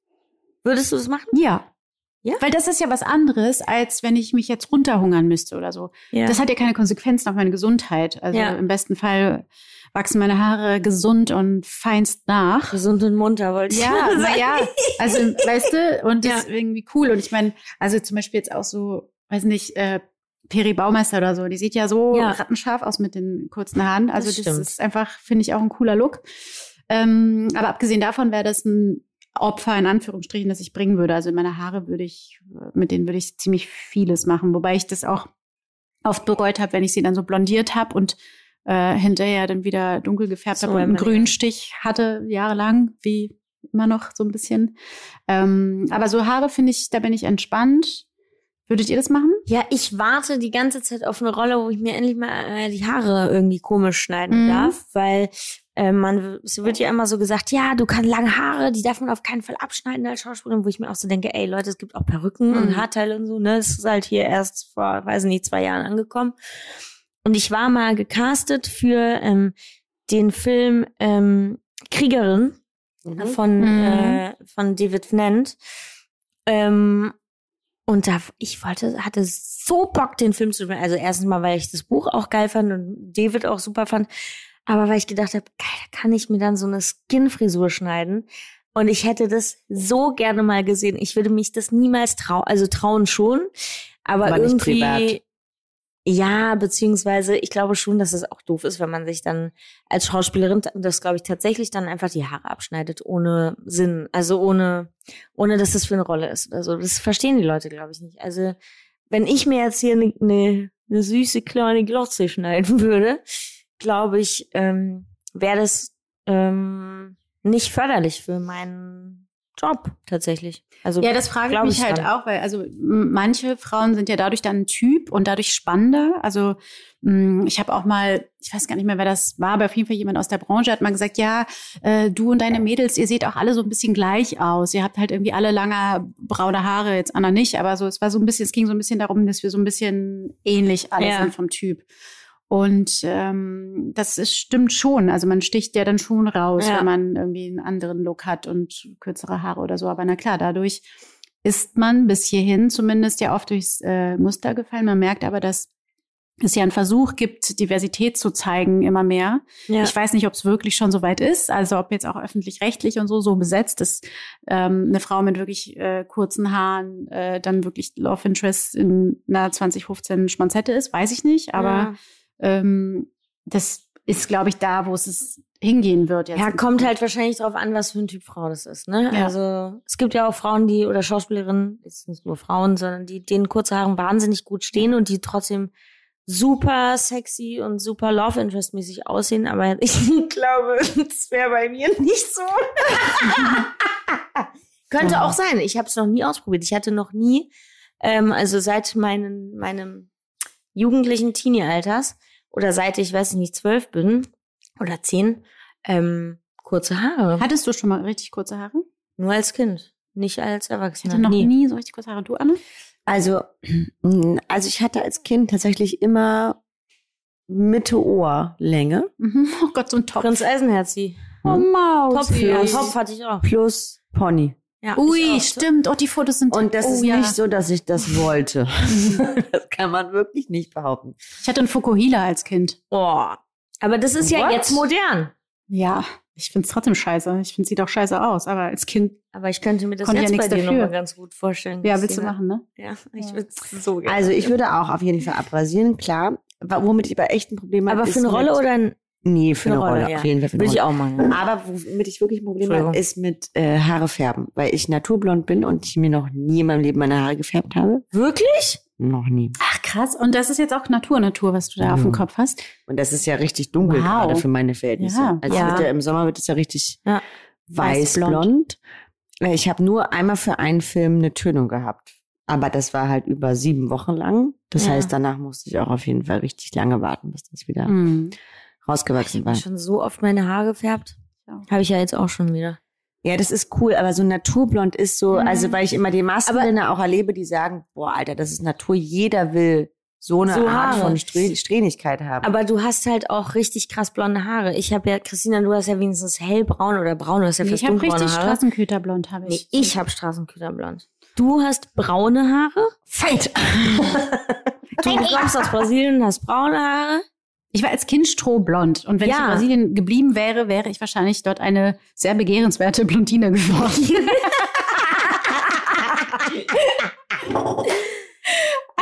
Würdest du das machen? Ja. Ja? Weil das ist ja was anderes, als wenn ich mich jetzt runterhungern müsste oder so. Ja. Das hat ja keine Konsequenzen auf meine Gesundheit. Also Ja. im besten Fall wachsen meine Haare gesund und feinst nach. gesund und munter, wollte ich Ja, sagen. ja. Also, weißt du, und das Ja. ist irgendwie cool. Und ich meine, also zum Beispiel jetzt auch so, weiß nicht, äh, Peri Baumeister oder so, die sieht ja so rattenscharf aus mit den kurzen Haaren. Also Das das, ist einfach, finde ich, auch ein cooler Look. Ähm, aber abgesehen davon wäre das ein Opfer in Anführungsstrichen, das ich bringen würde. Also meine Haare würde ich, mit denen würde ich ziemlich vieles machen, wobei ich das auch oft bereut habe, wenn ich sie dann so blondiert habe und äh, hinterher dann wieder dunkel gefärbt So, habe und einen wenn man- grünen Stich hatte jahrelang, wie immer noch so ein bisschen. Ähm, aber so Haare finde ich, da bin ich entspannt. Würdet ihr das machen? Ja, ich warte die ganze Zeit auf eine Rolle, wo ich mir endlich mal äh, die Haare irgendwie komisch schneiden Mhm. darf, weil äh, man es wird ja immer so gesagt, ja, du kannst lange Haare, die darf man auf keinen Fall abschneiden als Schauspielerin, wo ich mir auch so denke, ey Leute, es gibt auch Perücken und Mhm. Haarteile und so, ne? Das ist halt hier erst vor, weiß nicht, zwei Jahren angekommen. Und ich war mal gecastet für ähm, den Film ähm, Kriegerin Mhm. von, Mhm. äh, von David Fnant. Ähm, und da, ich wollte, hatte so Bock, den Film zu spielen. Also erstens mal, weil ich das Buch auch geil fand und David auch super fand. Aber weil ich gedacht habe, geil, da kann ich mir dann so eine Skin-Frisur schneiden. Und ich hätte das so gerne mal gesehen. Ich würde mich das niemals trauen, also trauen schon. Aber, Aber irgendwie, privat. ja, beziehungsweise ich glaube schon, dass es auch doof ist, wenn man sich dann als Schauspielerin das, glaube ich, tatsächlich dann einfach die Haare abschneidet, ohne Sinn. Also ohne, ohne dass das für eine Rolle ist oder so. Das verstehen die Leute, glaube ich, nicht. Also, wenn ich mir jetzt hier eine ne, ne süße kleine Glotze schneiden würde, glaube ich, ähm, wäre das ähm, nicht förderlich für meinen Job tatsächlich. Also Ja, das frage ich mich ich halt dran. auch, weil also manche Frauen sind ja dadurch dann ein Typ und dadurch spannender. Also mh, ich habe auch mal, ich weiß gar nicht mehr, wer das war, aber auf jeden Fall jemand aus der Branche hat mal gesagt, ja, äh, du und deine Mädels, ihr seht auch alle so ein bisschen gleich aus. Ihr habt halt irgendwie alle lange braune Haare, jetzt Anna nicht, aber so es war so ein bisschen, es ging so ein bisschen darum, dass wir so ein bisschen ähnlich alle Ja. sind vom Typ. Und ähm, das ist, stimmt schon. Also man sticht ja dann schon raus, Ja. wenn man irgendwie einen anderen Look hat und kürzere Haare oder so. Aber na klar, dadurch ist man bis hierhin zumindest ja oft durchs äh, Muster gefallen. Man merkt aber, dass es ja einen Versuch gibt, Diversität zu zeigen, immer mehr. ja. Ich weiß nicht, ob es wirklich schon so weit ist, also ob jetzt auch öffentlich-rechtlich und so so besetzt ist, ähm, eine Frau mit wirklich äh, kurzen Haaren äh, dann wirklich Love Interest in einer 2015 Schmanzette ist, weiß ich nicht, aber ja. Ähm, das ist, glaube ich, da, wo es hingehen wird jetzt. Ja, kommt halt wahrscheinlich drauf an, was für ein Typ Frau das ist, ne? Ja. Also es gibt ja auch Frauen, die oder Schauspielerinnen, jetzt nicht nur Frauen, sondern die denen kurze Haare wahnsinnig gut stehen und die trotzdem super sexy und super Love Interest mäßig aussehen, aber ich glaube, das wäre bei mir nicht so. Könnte Ja. auch sein. Ich habe es noch nie ausprobiert. Ich hatte noch nie, ähm, also seit meinen, meinem jugendlichen Teenie-Alters, oder seit ich, weiß ich nicht, zwölf bin oder zehn, ähm, kurze Haare. Hattest du schon mal richtig kurze Haare? Nur als Kind, nicht als Ich Erwachsener. hatte noch Nie. nie so richtig kurze Haare. Du, Anne? Also, also ich hatte als Kind tatsächlich immer Mitte Ohrlänge Mhm. Oh Gott, so ein Topf. Prinz Eisenherz, Oh, Maus. Topf, ja, Topf hatte ich auch. plus Pony. Ja, Ui, stimmt. Oh, die Fotos sind Und das oh, ist ja. nicht so, dass ich das wollte. das kann man wirklich nicht behaupten. Ich hatte einen Fokuhila als Kind. Oh. Aber das ist ja What? jetzt modern. Ja. Ich finde es trotzdem scheiße. Ich finde, sieht auch scheiße aus. Aber als Kind, Aber ich könnte mir das jetzt ja bei nichts dir dafür. nochmal ganz gut vorstellen. ja, willst du machen, ne? Ja, ich Ja. würde es so gerne. Also ich würde auch auf jeden Fall abrasieren, klar. Womit ich aber echt ein Problem habe. Aber für eine Rolle oder ein, Nee, für, eine Rolle, ja. auf jeden Fall für eine Würde ich Rolle. auch machen. Aber womit ich wirklich ein Problem habe, ist mit äh, Haare färben. Weil ich naturblond bin und ich mir noch nie in meinem Leben meine Haare gefärbt habe. Wirklich? Noch nie. Ach, krass. Und das ist jetzt auch Natur, Natur, was du da auf dem Ja. Kopf hast. Und das ist ja richtig dunkel Wow. gerade für meine Verhältnisse. Ja. Also Ja. Ja im Sommer wird es ja richtig Ja. Weißblond. weißblond. Äh, Ich habe nur einmal für einen Film eine Tönung gehabt. Aber das war halt über sieben Wochen lang. Das Ja. heißt, danach musste ich auch auf jeden Fall richtig lange warten, bis das wieder Mhm. Rausgewachsen Ich war. habe schon so oft meine Haare gefärbt. Ja. Habe ich ja jetzt auch schon wieder. Ja, das ist cool, aber so naturblond ist so, Mhm. also weil ich immer die Maskenbilder auch erlebe, die sagen, boah, Alter, das ist Natur, jeder will so eine So Art Haare. von Strähnigkeit haben. Aber du hast halt auch richtig krass blonde Haare. Ich habe ja, Christina, du hast ja wenigstens hellbraun oder braun, du hast ja Nee, fast ich habe richtig Haare. Straßenköterblond, habe Nee, ich. ich habe Straßenköderblond. Du hast braune Haare. Fight! Du kommst aus Brasilien, hast braune Haare. Ich war als Kind strohblond. Und wenn ich Ja. in Brasilien geblieben wäre, wäre ich wahrscheinlich dort eine sehr begehrenswerte Blondine geworden.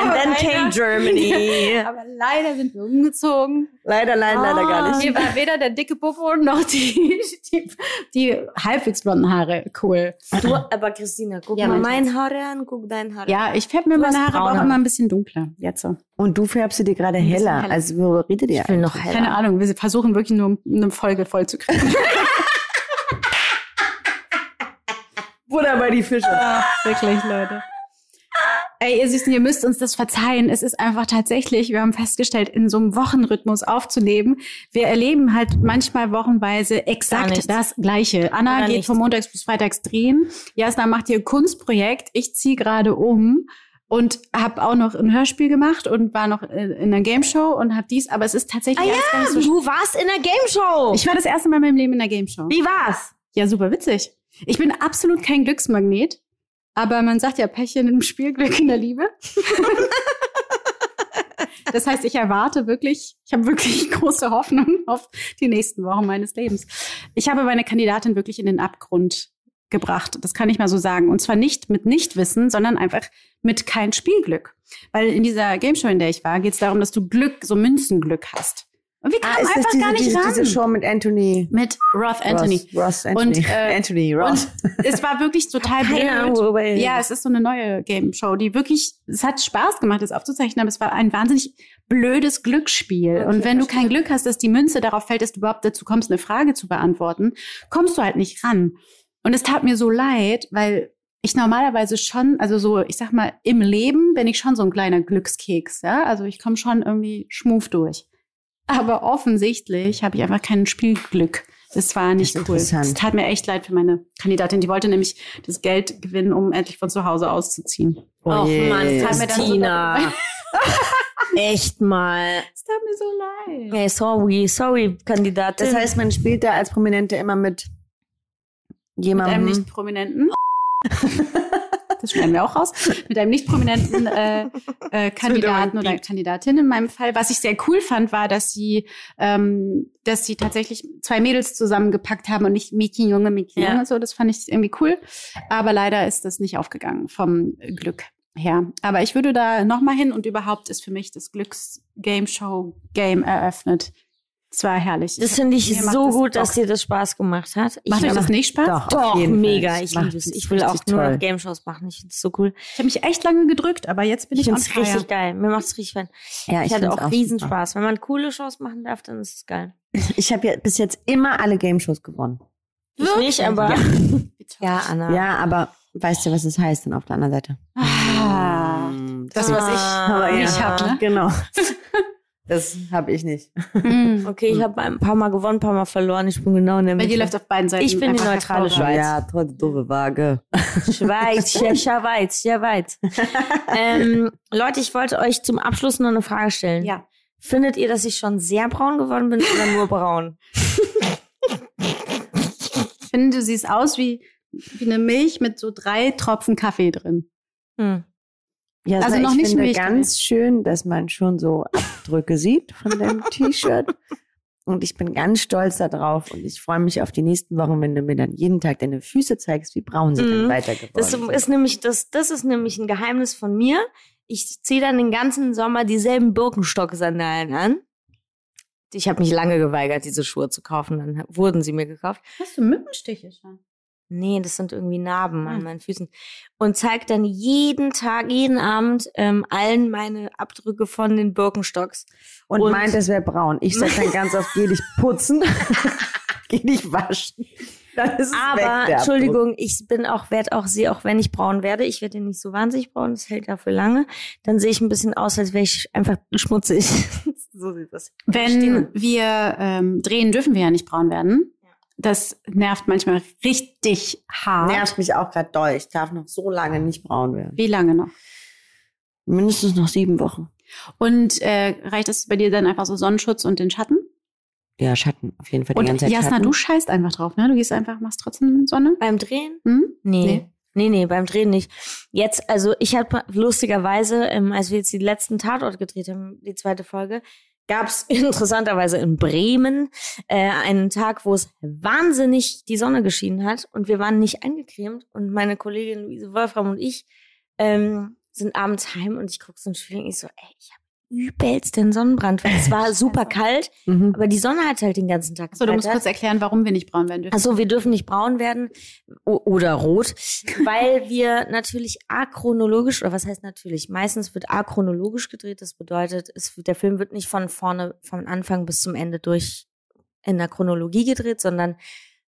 And then leider- came Germany. Aber leider sind wir umgezogen. Leider, leider, leider gar nicht. Hier war weder der dicke Popo noch die, die, die halbwegs blonden Haare cool. Du, aber Christina, guck Ja, mal mein Haare an, guck dein Haar Ja, an. ich färbe mir Du meine Haare aber auch immer ein bisschen dunkler. Jetzt so. Und du färbst sie dir gerade heller. heller. Also wo redet ihr? Ich will noch heller. Keine Ahnung, wir versuchen wirklich nur eine Folge voll zu kriegen. Butter bei die Fische. Wirklich, Leute. Ey, ihr Süßen, ihr müsst uns das verzeihen. Es ist einfach tatsächlich, wir haben festgestellt, in so einem Wochenrhythmus aufzunehmen. Wir erleben halt manchmal wochenweise Gar exakt das Gleiche. Anna Oder geht nichts. von Montags bis Freitags drehen. Jasna macht ihr Kunstprojekt. Ich ziehe gerade um und habe auch noch ein Hörspiel gemacht und war noch in in einer Gameshow und habe dies. Aber es ist tatsächlich Ah gar nicht so du warst in der Game Show. ich war das erste Mal in meinem Leben in der Gameshow. Wie war's? Ja, super witzig. Ich bin absolut kein Glücksmagnet, aber man sagt ja Pärchen im Spiel, Glück in der Liebe. das heißt, ich erwarte wirklich, ich habe wirklich große Hoffnung auf die nächsten Wochen meines Lebens. Ich habe meine Kandidatin wirklich in den Abgrund gebracht. Das kann ich mal so sagen. Und zwar nicht mit Nichtwissen, sondern einfach mit kein Spielglück. Weil in dieser Gameshow, in der ich war, geht es darum, dass du Glück, so Münzenglück hast. Und wir Ah, kamen das einfach diese, gar nicht diese, ran. diese Show mit Anthony? mit Roth Anthony. Ross, Ross Anthony. Und, äh, Anthony Ross. Und es war wirklich total blöd. Ja, es ist so eine neue Game Show, die wirklich, es hat Spaß gemacht, das aufzuzeichnen, aber es war ein wahnsinnig blödes Glücksspiel. Okay, und wenn du kein. Glück hast, dass die Münze darauf fällt, dass du überhaupt dazu kommst, eine Frage zu beantworten, kommst du halt nicht ran. Und es tat mir so leid, weil ich normalerweise schon, also so, ich sag mal, im Leben bin ich schon so ein kleiner Glückskeks, ja. Also ich komme schon irgendwie schmuf durch. Aber offensichtlich habe ich einfach kein Spielglück. Das war nicht Das cool. Es tat mir echt leid für meine Kandidatin. Die wollte nämlich das Geld gewinnen, um endlich von zu Hause auszuziehen. Och je. Mann, Das tat mir so Christina. leid. Echt mal. Es tat mir so leid. Hey, sorry, sorry, Kandidatin. Das heißt, man spielt da als Prominente immer mit Mit jemandem. einem nicht prominenten. Das schneiden wir auch raus. Mit einem nicht prominenten äh, äh, Kandidaten oder Kandidatin in meinem Fall. Was ich sehr cool fand, war, dass sie, ähm, dass sie tatsächlich zwei Mädels zusammengepackt haben und nicht Mädchen, Junge, Mädchen, Ja. Junge. So, das fand ich irgendwie cool. Aber leider ist das nicht aufgegangen vom Glück her. Aber ich würde da nochmal hin und überhaupt ist für mich das Glücks-Game-Show-Game eröffnet. Es war herrlich. das finde ich macht so das gut, dass Bock. dir das Spaß gemacht hat. Ich Macht euch das nicht Spaß? Doch, Doch, Fall. mega. Ich liebe es. Ich will auch nur noch Game-Shows machen. Ich finde es so cool. Ich habe mich echt lange gedrückt, aber jetzt bin Ich ich, finde on es fire. richtig geil. Mir macht es richtig Spaß. Ja, Ich, hatte find's auch riesen super. Spaß. Wenn man coole Shows machen darf, dann ist es geil. Ich habe ja bis jetzt immer alle Game-Shows gewonnen. Ich nicht, aber. Ja. Ja, Anna. Ja, aber weißt du, was es heißt dann auf der anderen Seite? Ah, das, was ich Ah. Aber ja. nicht hab, ne? Genau. Das habe ich nicht. Mhm. Okay, ich habe ein paar Mal gewonnen, ein paar Mal verloren. Ich bin genau in der Bei Mitte. dir läuft auf beiden Seiten. Ich bin die neutrale. Schweiz. Ja, tolle doofe Waage. Schweiz, ja, Schweiz, Schweiz. ähm, Leute, ich wollte euch zum Abschluss noch eine Frage stellen. Ja. Findet ihr, dass ich schon sehr braun geworden bin oder nur braun? Ich finde, du siehst aus wie, wie eine Milch mit so drei Tropfen Kaffee drin. Hm. Ja, Also ich noch nicht finde Milch ganz schön, dass man schon so Abdrücke sieht von deinem T-Shirt. Und ich bin ganz stolz darauf und ich freue mich auf die nächsten Wochen, wenn du mir dann jeden Tag deine Füße zeigst, wie braun sie dann Mhm. weiter geworden Das sind. ist nämlich das, das ist nämlich ein Geheimnis von mir. Ich ziehe dann den ganzen Sommer dieselben Birkenstock-Sandalen an. Ich habe mich lange geweigert, diese Schuhe zu kaufen. Dann wurden sie mir gekauft. Hast du Mückenstiche schon? Nee, das sind irgendwie Narben Ah. an meinen Füßen. Und zeig dann jeden Tag, jeden Abend ähm, allen meine Abdrücke von den Birkenstocks. und, und- meint, das wäre braun. Ich sag dann ganz oft, geh dich putzen, geh dich waschen. Es weg, Aber, Abdruck. Entschuldigung, ich bin auch, werde auch, sehe auch, wenn ich braun werde, ich werde nicht so wahnsinnig braun, das hält dafür lange, dann sehe ich ein bisschen aus, als wäre ich einfach schmutzig. so sieht das. Wenn wir ähm, drehen, dürfen wir ja nicht braun werden. Das nervt manchmal richtig hart. Nervt mich auch gerade doll. Ich darf noch so lange nicht braun werden. Wie lange noch? Mindestens noch sieben Wochen. Und äh, reicht es bei dir dann einfach so Sonnenschutz und den Schatten? Ja, Schatten. Auf jeden Fall die Und ganze Zeit Jasna, Schatten. du scheißt einfach drauf, ne? Du gehst einfach, machst trotzdem Sonne. Beim Drehen? Hm? Nee. Nee. Nee, nee, beim Drehen nicht. Jetzt, also ich habe lustigerweise, ähm, als wir jetzt die letzten Tatort gedreht haben, die zweite Folge, gab es interessanterweise in Bremen äh, einen Tag, wo es wahnsinnig die Sonne geschienen hat und wir waren nicht eingecremt und meine Kollegin Luise Wolfram und ich ähm, sind abends heim und ich gucke so ein Spiel und ich so, ey, ich übelst den Sonnenbrand, weil es war super kalt, Mhm. aber die Sonne hat halt den ganzen Tag So, du musst kurz erklären, warum wir nicht braun werden dürfen. Also wir dürfen nicht braun werden oder rot, weil wir natürlich achronologisch, oder was heißt natürlich, meistens wird achronologisch gedreht. Das bedeutet, es, der Film wird nicht von vorne, von Anfang bis zum Ende durch in der Chronologie gedreht, sondern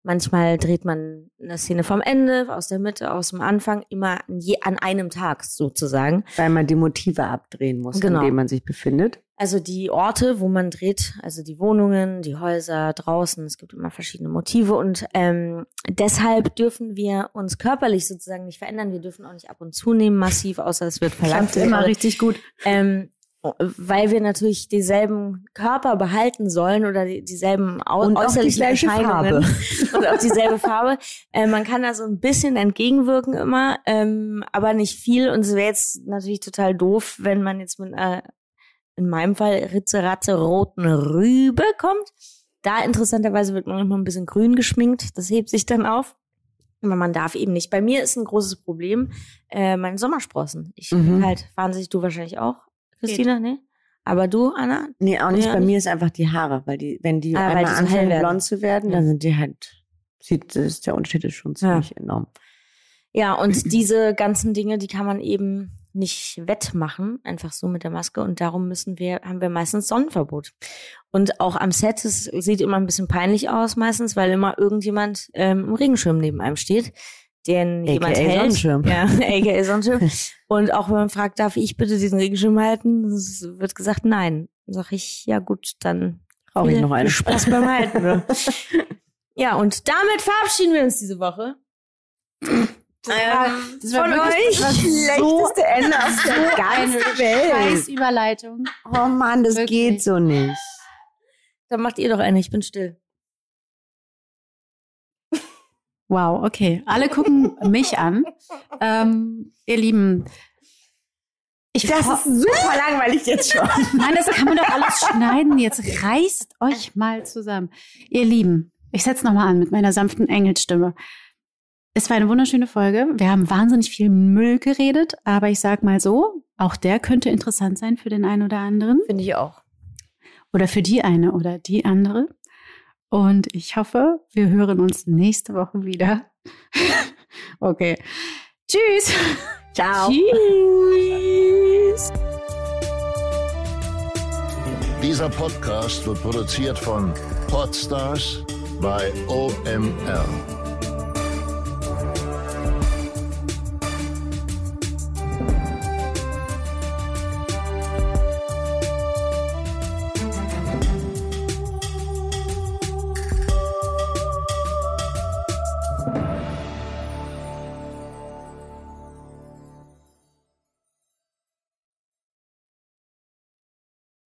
manchmal dreht man eine Szene vom Ende, aus der Mitte, aus dem Anfang, immer an, je, an einem Tag sozusagen. Weil man die Motive abdrehen muss, Genau. in denen man sich befindet. Also die Orte, wo man dreht, also die Wohnungen, die Häuser draußen, es gibt immer verschiedene Motive und ähm, deshalb dürfen wir uns körperlich sozusagen nicht verändern. Wir dürfen auch nicht ab und zunehmen massiv, außer es wird verlangt. Klappt immer richtig gut. Ähm, weil wir natürlich dieselben Körper behalten sollen oder die, dieselben Au Und auch äußerlichen gleiche Erscheinungen Farbe. und auch dieselbe Farbe. Äh, man kann da so ein bisschen entgegenwirken immer, ähm, aber nicht viel. Und es wäre jetzt natürlich total doof, wenn man jetzt mit einer, in meinem Fall, ritze-ratze roten Rübe kommt. Da interessanterweise wird man noch mal ein bisschen grün geschminkt. Das hebt sich dann auf. Aber man darf eben nicht. Bei mir ist ein großes Problem äh, meine Sommersprossen. Ich Mhm. halt wahnsinnig, du wahrscheinlich auch, Christina, ne? Aber du, Anna? Nee, auch nicht. Ja, Bei nicht. mir ist einfach die Haare, weil die, wenn die Ah, einmal die so hell anfangen werden. blond zu werden, Ja. dann sind die halt, sieht, das ist, der Unterschied ist schon ziemlich enorm. Ja, und diese ganzen Dinge, die kann man eben nicht wettmachen, einfach so mit der Maske. Und darum müssen wir, haben wir meistens Sonnenverbot. Und auch am Set, es sieht immer ein bisschen peinlich aus meistens, weil immer irgendjemand ähm, im Regenschirm neben einem steht, den AKA jemand hält. Sonnenschirm. Ja, aka Sonnenschirm. Und auch wenn man fragt, darf ich bitte diesen Regenschirm halten, wird gesagt, nein. Dann sag ich, ja gut, dann Brauche ich noch eine. viel Spaß beim Halten. ne? ja, und damit verabschieden wir uns diese Woche. Ähm, Das war von wirklich euch. Das schlechteste Ende auf der ganzen Welt. Scheiß Überleitung. Oh Mann, das Wirklich. geht so nicht. Dann macht ihr doch eine, ich bin still. Wow, okay. Alle gucken mich an. Ähm, ihr Lieben, ich Das ist super langweilig jetzt schon. Nein, das kann man doch alles schneiden. Jetzt reißt euch mal zusammen. Ihr Lieben, ich setze nochmal an mit meiner sanften Engelsstimme. Es war eine wunderschöne Folge. Wir haben wahnsinnig viel Müll geredet, aber ich sag mal so, auch der könnte interessant sein für den einen oder anderen Finde ich auch. oder für die eine oder die andere. Und ich hoffe, wir hören uns nächste Woche wieder. okay. Tschüss. Ciao. Tschüss. Dieser Podcast wird produziert von Podstars bei OMR.